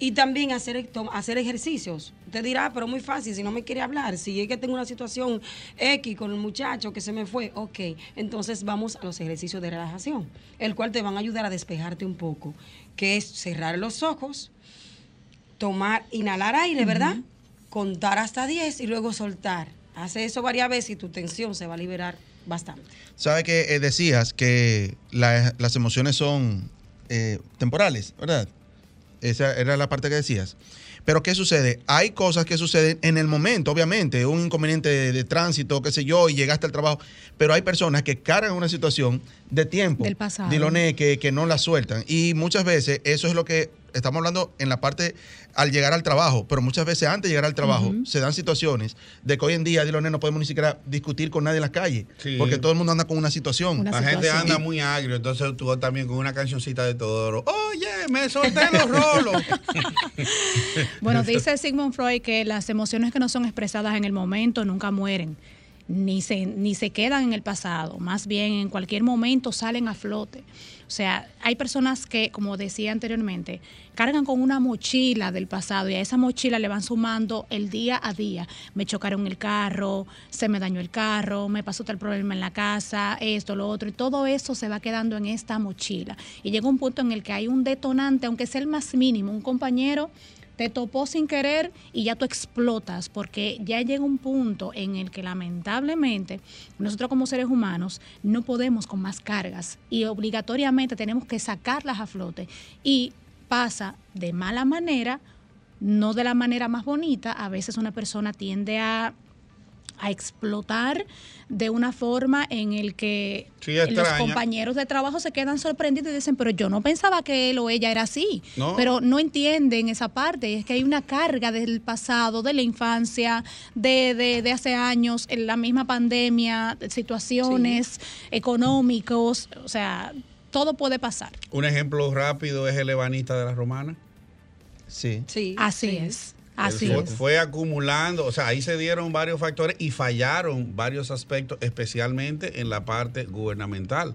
y también hacer, hacer ejercicios. Usted dirá, "Ah, pero muy fácil, si no me quiere hablar, si es que tengo una situación X con el muchacho que se me fue, ok, entonces vamos a los ejercicios de relajación, el cual te van a ayudar a despejarte un poco, que es cerrar los ojos, tomar, inhalar aire, ¿verdad? Contar hasta 10 y luego soltar. Hace eso varias veces y tu tensión se va a liberar bastante. Sabe que eh, decías que la- las emociones son eh, temporales, ¿verdad? Esa era la parte que decías. Pero ¿qué sucede? Hay cosas que suceden en el momento, obviamente, un inconveniente de, de tránsito, qué sé yo, y llegaste al trabajo, pero hay personas que cargan una situación de tiempo, Del pasado. Diloné, que, que no la sueltan. Y muchas veces eso es lo que estamos hablando en la parte al llegar al trabajo, pero muchas veces antes de llegar al trabajo se dan situaciones de que hoy en día, Diloné, no podemos ni siquiera discutir con nadie en la calle, Sí. porque todo el mundo anda con una situación. Una La gente anda muy agrio, entonces tú también con una cancioncita de Todoro. Oye, me solté los rolos. [laughs] Bueno, dice Sigmund Freud que las emociones que no son expresadas en el momento nunca mueren, ni se, ni se quedan en el pasado, más bien en cualquier momento salen a flote. O sea, hay personas que, como decía anteriormente, cargan con una mochila del pasado y a esa mochila le van sumando el día a día. Me chocaron el carro, se me dañó el carro, me pasó tal problema en la casa, esto, lo otro, y todo eso se va quedando en esta mochila. Y llega un punto en el que hay un detonante, aunque sea el más mínimo, un compañero te topó sin querer y ya tú explotas, porque ya llega un punto en el que lamentablemente nosotros como seres humanos no podemos con más cargas y obligatoriamente tenemos que sacarlas a flote. Y pasa de mala manera, no de la manera más bonita, a veces una persona tiende a a explotar de una forma en el que Sí, los compañeros de trabajo se quedan sorprendidos y dicen, pero yo no pensaba que él o ella era así. No. Pero no entienden esa parte. Es que hay una carga del pasado, de la infancia, de, de, de hace años, en la misma pandemia, situaciones económicos, o sea, todo puede pasar. Un ejemplo rápido es el ebanista de la romana. Sí. Sí. Así sí. es. Así fue, es. fue acumulando, o sea, ahí se dieron varios factores y fallaron varios aspectos, especialmente en la parte gubernamental,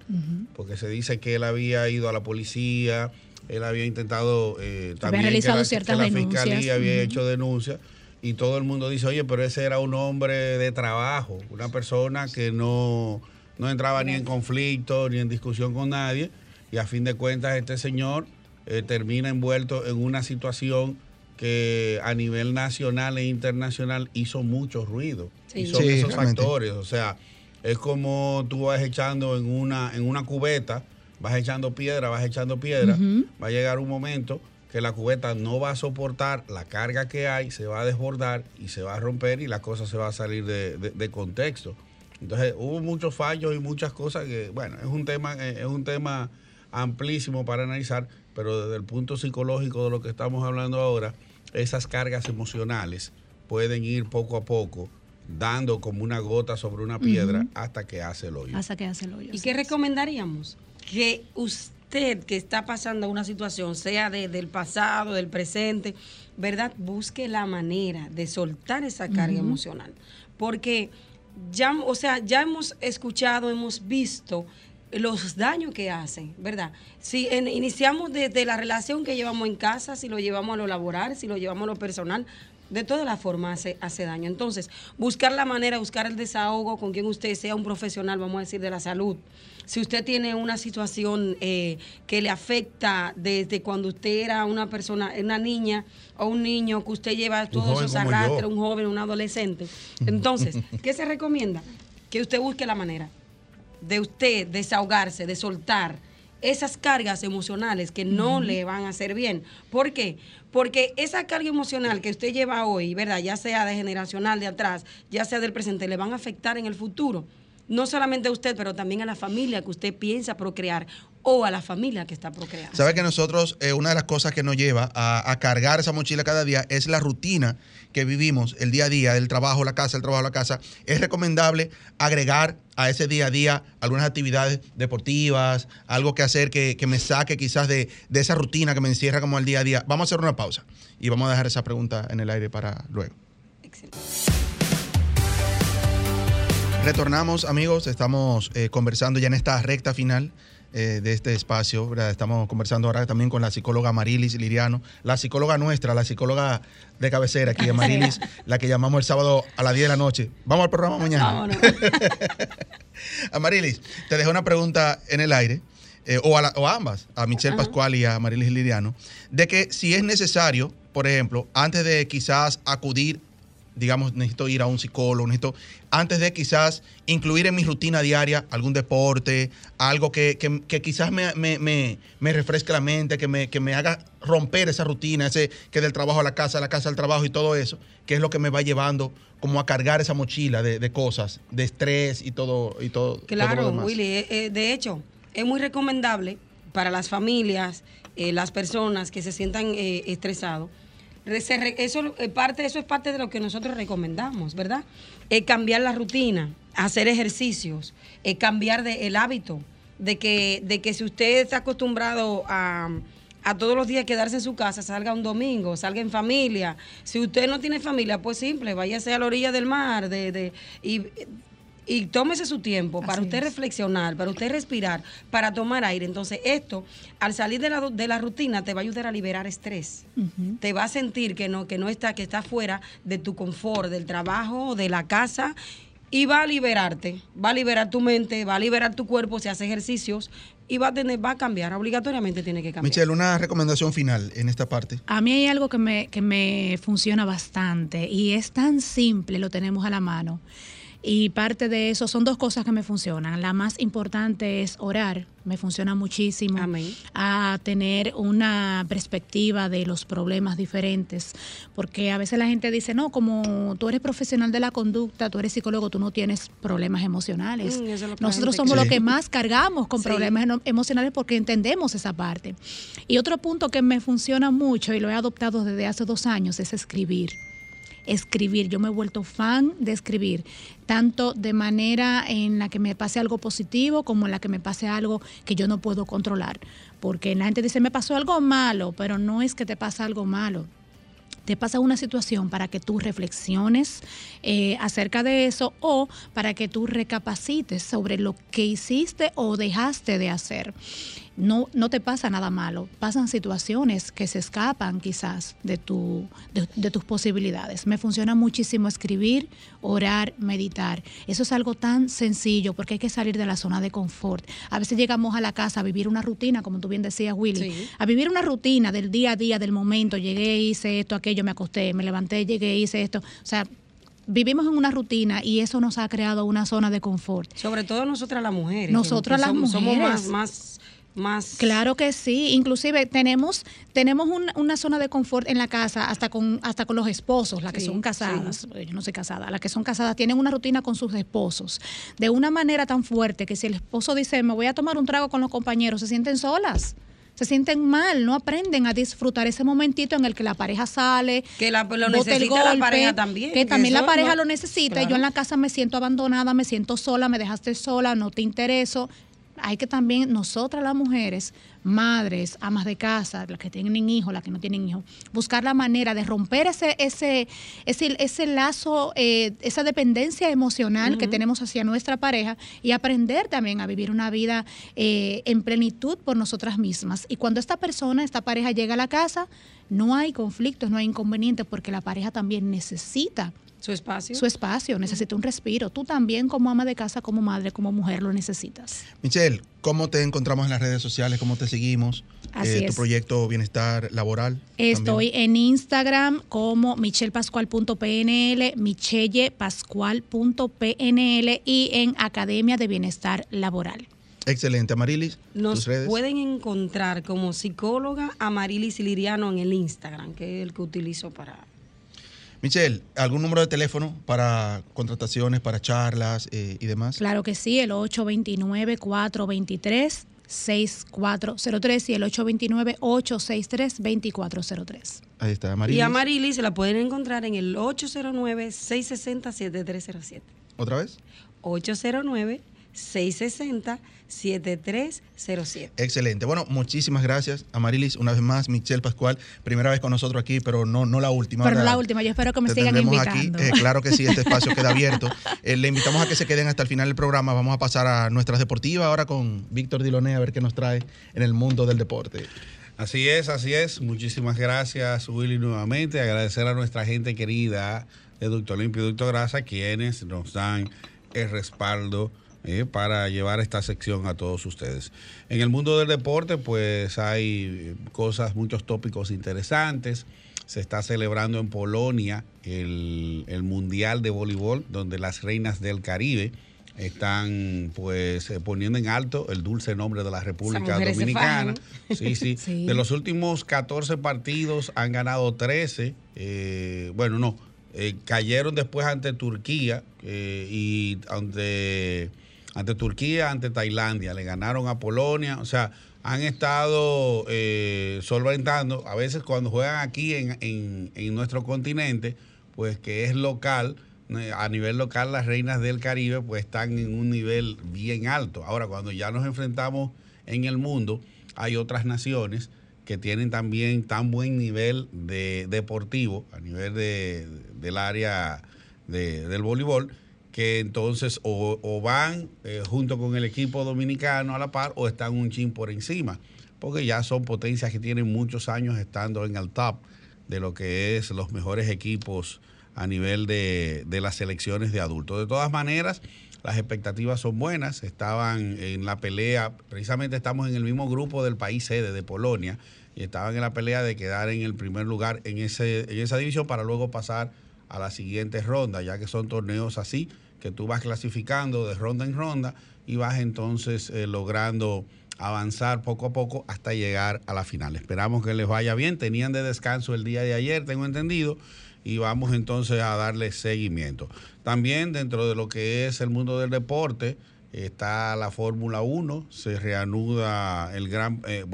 porque se dice que él había ido a la policía, él había intentado eh, también que realizado la, ciertas que la denuncias. fiscalía había hecho denuncias y todo el mundo dice, oye, pero ese era un hombre de trabajo, una persona que no, no entraba ni en conflicto ni en discusión con nadie y a fin de cuentas este señor eh, termina envuelto en una situación que a nivel nacional e internacional hizo mucho ruido. Sí. Y son Sí, esos realmente. factores. O sea, es como tú vas echando en una, en una cubeta, vas echando piedra, vas echando piedra, va a llegar un momento que la cubeta no va a soportar la carga que hay, se va a desbordar y se va a romper y la cosa se va a salir de, de- de contexto. Entonces hubo muchos fallos y muchas cosas que, bueno, es un tema, eh, es un tema amplísimo para analizar, pero desde el punto psicológico de lo que estamos hablando ahora, esas cargas emocionales pueden ir poco a poco dando como una gota sobre una piedra hasta que hace el hoyo. Hasta que hace el hoyo. ¿Y sí. qué recomendaríamos? Que usted que está pasando una situación, sea de- del pasado, del presente, ¿verdad? Busque la manera de soltar esa carga emocional. Porque ya, o sea, ya hemos escuchado, hemos visto los daños que hacen, ¿verdad? Si en- iniciamos desde la relación que llevamos en casa, si lo llevamos a lo laboral, si lo llevamos a lo personal, de todas las formas hace, hace daño. Entonces, buscar la manera, buscar el desahogo con quien usted sea un profesional, vamos a decir, de la salud. Si usted tiene una situación eh, que le afecta desde cuando usted era una persona, una niña o un niño, que usted lleva todos esos arrastres, un joven, un adolescente. Entonces, [laughs] ¿qué se recomienda? Que usted busque la manera de usted desahogarse, de soltar esas cargas emocionales que no le van a hacer bien. ¿Por qué? Porque esa carga emocional que usted lleva hoy, ¿verdad? Ya sea de generacional de atrás, ya sea del presente, le van a afectar en el futuro. No solamente a usted, pero también a la familia que usted piensa procrear o a la familia que está procreando. Sabe que nosotros, eh, una de las cosas que nos lleva a, a cargar esa mochila cada día es la rutina que vivimos, el día a día, del trabajo, la casa, el trabajo, la casa. Es recomendable agregar a ese día a día algunas actividades deportivas, algo que hacer que, que me saque quizás de, de esa rutina que me encierra como el día a día. Vamos a hacer una pausa y vamos a dejar esa pregunta en el aire para luego. Excelente. Retornamos, amigos. Estamos eh, conversando ya en esta recta final eh, de este espacio. ¿verdad? Estamos conversando ahora también con la psicóloga Marilis Liriano, la psicóloga nuestra, la psicóloga de cabecera aquí, [laughs] Marilis, la que llamamos el sábado a las 10 de la noche. Vamos al programa mañana. Amarilis, [laughs] te dejo una pregunta en el aire, eh, o, a la- o a ambas, a Michelle Pascual y a Amarilis Liriano, de que si es necesario, por ejemplo, antes de quizás acudir, digamos, necesito ir a un psicólogo, necesito, antes de quizás incluir en mi rutina diaria algún deporte, algo que, que- que quizás me, me- me- me refresque la mente, que me, que me haga romper esa rutina, ese que del trabajo a la casa, la casa al trabajo y todo eso, que es lo que me va llevando como a cargar esa mochila de, de cosas, de estrés y todo, y todo, todo lo Claro, demás. Willy. eh, eh, de hecho, es muy recomendable para las familias, eh, las personas que se sientan eh, estresados. Eso, eh, parte, eso es parte de lo que nosotros recomendamos, ¿verdad? Eh, cambiar la rutina, hacer ejercicios, eh, cambiar de, el hábito de que, de que si usted está acostumbrado a, a todos los días quedarse en su casa, salga un domingo, salga en familia. Si usted no tiene familia, pues simple, váyase a la orilla del mar de, de- y tómese su tiempo para Así usted es. reflexionar, para usted respirar, para tomar aire. Entonces, esto, al salir de la, de la rutina, te va a ayudar a liberar estrés. Te va a sentir que no, que no está, que está fuera de tu confort, del trabajo, de la casa. Y va a liberarte, va a liberar tu mente, va a liberar tu cuerpo si hace ejercicios y va a tener, va a cambiar, obligatoriamente tiene que cambiar. Michelle, una recomendación final en esta parte. A mí hay algo que me, que me funciona bastante y es tan simple, lo tenemos a la mano. Y parte de eso son dos cosas que me funcionan. La más importante es orar, me funciona muchísimo. Amén. A tener una perspectiva de los problemas diferentes. Porque a veces la gente dice, no, como tú eres profesional de la conducta, tú eres psicólogo, tú no tienes problemas emocionales. Mm, es Nosotros somos los que más cargamos con Sí. problemas emocionales porque entendemos esa parte. Y otro punto que me funciona mucho y lo he adoptado desde hace dos años es escribir. Escribir, yo me he vuelto fan de escribir, tanto de manera en la que me pase algo positivo como en la que me pase algo que yo no puedo controlar. Porque la gente dice, me pasó algo malo, pero no es que te pasa algo malo, te pasa una situación para que tú reflexiones eh, acerca de eso o para que tú recapacites sobre lo que hiciste o dejaste de hacer. No, no te pasa nada malo, pasan situaciones que se escapan quizás de, tu, de, de tus posibilidades. Me funciona muchísimo escribir, orar, meditar. Eso es algo tan sencillo porque hay que salir de la zona de confort. A veces llegamos a la casa a vivir una rutina, como tú bien decías, Willy, Sí. a vivir una rutina del día a día, del momento, llegué, hice esto, aquello, me acosté, me levanté, llegué, hice esto. O sea, vivimos en una rutina y eso nos ha creado una zona de confort. Sobre todo nosotras las mujeres. Nosotras las somos, somos más, mujeres. más, más. Claro que sí, inclusive tenemos tenemos un- una zona de confort en la casa hasta con hasta con los esposos, las que son casadas, yo no soy casada, las que son casadas tienen una rutina con sus esposos de una manera tan fuerte que si el esposo dice me voy a tomar un trago con los compañeros se sienten solas. se sienten mal, no aprenden a disfrutar ese momentito en el que la pareja sale, Que la- lo el necesita la pareja también, que también la pareja no- lo necesita. Claro. yo en la casa me siento abandonada, me siento sola, me dejaste sola, no te intereso. Hay que también nosotras las mujeres, madres, amas de casa, las que tienen hijos, las que no tienen hijos, buscar la manera de romper ese ese ese, ese lazo, eh, esa dependencia emocional que tenemos hacia nuestra pareja y aprender también a vivir una vida eh, en plenitud por nosotras mismas. Y cuando esta persona, esta pareja llega a la casa, no hay conflictos, no hay inconvenientes, porque la pareja también necesita Su espacio. su espacio, necesita un respiro. Tú también como ama de casa, como madre, como mujer lo necesitas. Michelle, ¿cómo te encontramos en las redes sociales? ¿Cómo te seguimos? Eh, Así tu es. proyecto Bienestar Laboral. Estoy también. en Instagram como michellepascual.pnl, michelle.pascual.pnl y en Academia de Bienestar Laboral. Excelente. Amarilis, Nos tus redes. pueden encontrar como psicóloga Amarilis Liriano en el Instagram, que es el que utilizo para... Michelle, ¿algún número de teléfono para contrataciones, para charlas eh, y demás? Claro que sí, el 829-423-6403 y el 829-863-2403. Ahí está, Amarilis. Y a Amarilis se la pueden encontrar en el 809-660-7307. ¿Otra vez? 809-660-7307. Excelente. Bueno, muchísimas gracias, Amarilis. Una vez más, Michelle Pascual, primera vez con nosotros aquí, pero no, no la última. Pero no ¿verdad? la última, yo espero que me Te sigan invitando. aquí. Eh, claro que sí, este [laughs] espacio queda abierto. Eh, le invitamos a que se queden hasta el final del programa. Vamos a pasar a nuestras deportivas ahora con Víctor Diloné a ver qué nos trae en el mundo del deporte. Así es, así es. Muchísimas gracias, Willy, nuevamente. Agradecer a nuestra gente querida de Ducto Limpio y Ducto Grasa, quienes nos dan el respaldo eh, para llevar esta sección a todos ustedes. En el mundo del deporte, pues hay cosas, muchos tópicos interesantes. Se está celebrando en Polonia el, el Mundial de Voleibol, donde las reinas del Caribe están pues eh, poniendo en alto el dulce nombre de la República Dominicana. sí, Sí. [laughs] De los últimos 14 partidos han ganado 13. eh, bueno, no. eh, cayeron después ante Turquía eh, y ante, ante Turquía, ante Tailandia. Le ganaron a Polonia. O sea, han estado eh, solventando. A veces cuando juegan aquí en, en- en nuestro continente, pues que es local, eh, a nivel local las reinas del Caribe pues están en un nivel bien alto. Ahora, cuando ya nos enfrentamos en el mundo, hay otras naciones que tienen también tan buen nivel de deportivo a nivel de, del área de- del voleibol que entonces o, van eh, junto con el equipo dominicano a la par o están un chin por encima, porque ya son potencias que tienen muchos años estando en el top de lo que es los mejores equipos a nivel de, de las selecciones de adultos. De todas maneras, las expectativas son buenas, estaban en la pelea, precisamente estamos en el mismo grupo del país sede de Polonia, y estaban en la pelea de quedar en el primer lugar en, ese, en esa división para luego pasar a la siguiente ronda, ya que son torneos así, que tú vas clasificando de ronda en ronda y vas entonces eh, logrando avanzar poco a poco hasta llegar a la final. Esperamos que les vaya bien. Tenían de descanso el día de ayer, tengo entendido, y vamos entonces a darle seguimiento. También dentro de lo que es el mundo del deporte está la Fórmula 1, se reanuda el gran... eh,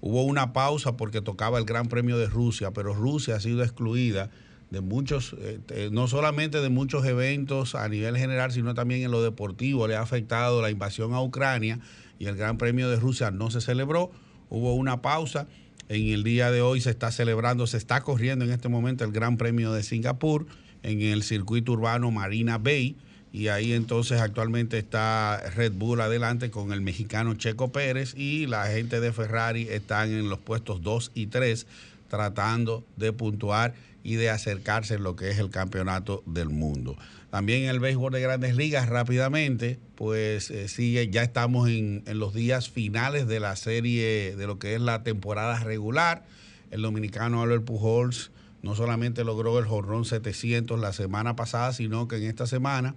hubo una pausa porque tocaba el Gran Premio de Rusia, pero Rusia ha sido excluida de muchos, eh, no solamente de muchos eventos a nivel general, sino también en lo deportivo. Le ha afectado la invasión a Ucrania y el Gran Premio de Rusia no se celebró. Hubo una pausa. En el día de hoy se está celebrando, se está corriendo en este momento el Gran Premio de Singapur en el circuito urbano Marina Bay. Y ahí entonces actualmente está Red Bull adelante con el mexicano Checo Pérez y la gente de Ferrari están en los puestos 2 y 3 tratando de puntuar y de acercarse en lo que es el campeonato del mundo. También en el béisbol de grandes ligas rápidamente, pues eh, sigue, ya estamos en, en los días finales de la serie, de lo que es la temporada regular. El dominicano Albert Pujols no solamente logró el jorrón 700 la semana pasada, sino que en esta semana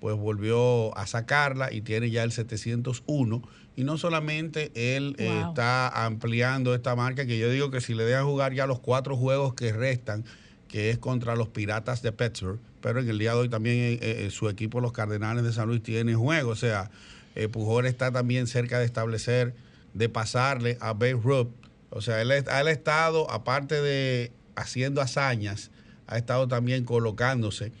pues volvió a sacarla y tiene ya el 701. Y no solamente él eh, está ampliando esta marca, que yo digo que si le dejan jugar ya los cuatro juegos que restan, que es contra los Piratas de Pittsburgh, pero en el día de hoy también eh, eh, su equipo, los Cardenales de San Luis, tiene juego. O sea, eh, Pujol está también cerca de establecer de pasarle a Babe Ruth. O sea, él, ha estado, aparte de haciendo hazañas, ha estado también colocándose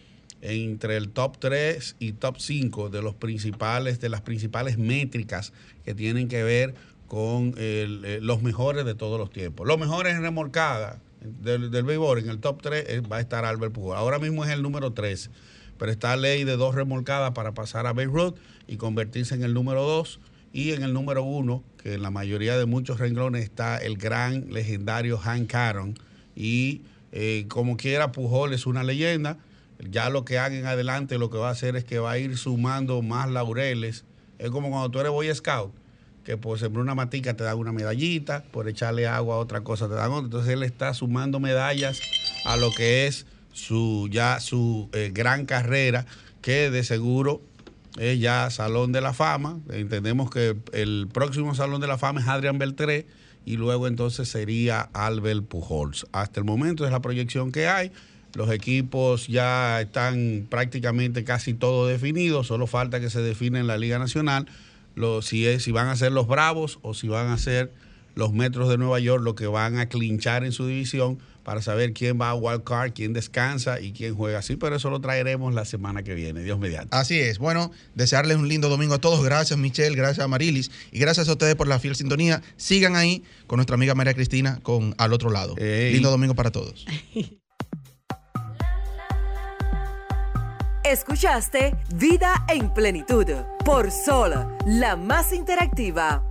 entre el top 3 y top 5 de los principales, de las principales métricas que tienen que ver con eh, los mejores de todos los tiempos. Los mejores en remolcada del, del en el top 3 eh, va a estar Albert Pujol. Ahora mismo es el número 3, pero está ley de dos remolcadas para pasar a Beirut y convertirse en el número 2. Y en el número 1, que en la mayoría de muchos renglones está el gran legendario Hank Aaron. Y eh, como quiera, Pujol es una leyenda. Ya lo que haga en adelante lo que va a hacer es que va a ir sumando más laureles. Es como cuando tú eres Boy Scout que por sembrar una matica te dan una medallita, por echarle agua a otra cosa te dan otra. Entonces él está sumando medallas a lo que es su ya su eh, gran carrera, que de seguro es ya Salón de la Fama. Entendemos que el próximo Salón de la Fama es Adrián Beltré y luego entonces sería Albert Pujols. Hasta el momento es la proyección que hay. Los equipos ya están prácticamente casi todo definidos, solo falta que se define en la Liga Nacional si, es, si van a ser los Bravos o si van a ser los Metros de Nueva York los que van a clinchar en su división para saber quién va a wild card, quién descansa y quién juega así, pero eso lo traeremos la semana que viene, Dios mediante. Así es. Bueno, desearles un lindo domingo a todos. Gracias, Michelle, gracias a Marilis y gracias a ustedes por la fiel sintonía. Sigan ahí con nuestra amiga María Cristina con al otro lado. Ey. Lindo domingo para todos. [laughs] Escuchaste Vida en Plenitud por Sol, la más interactiva.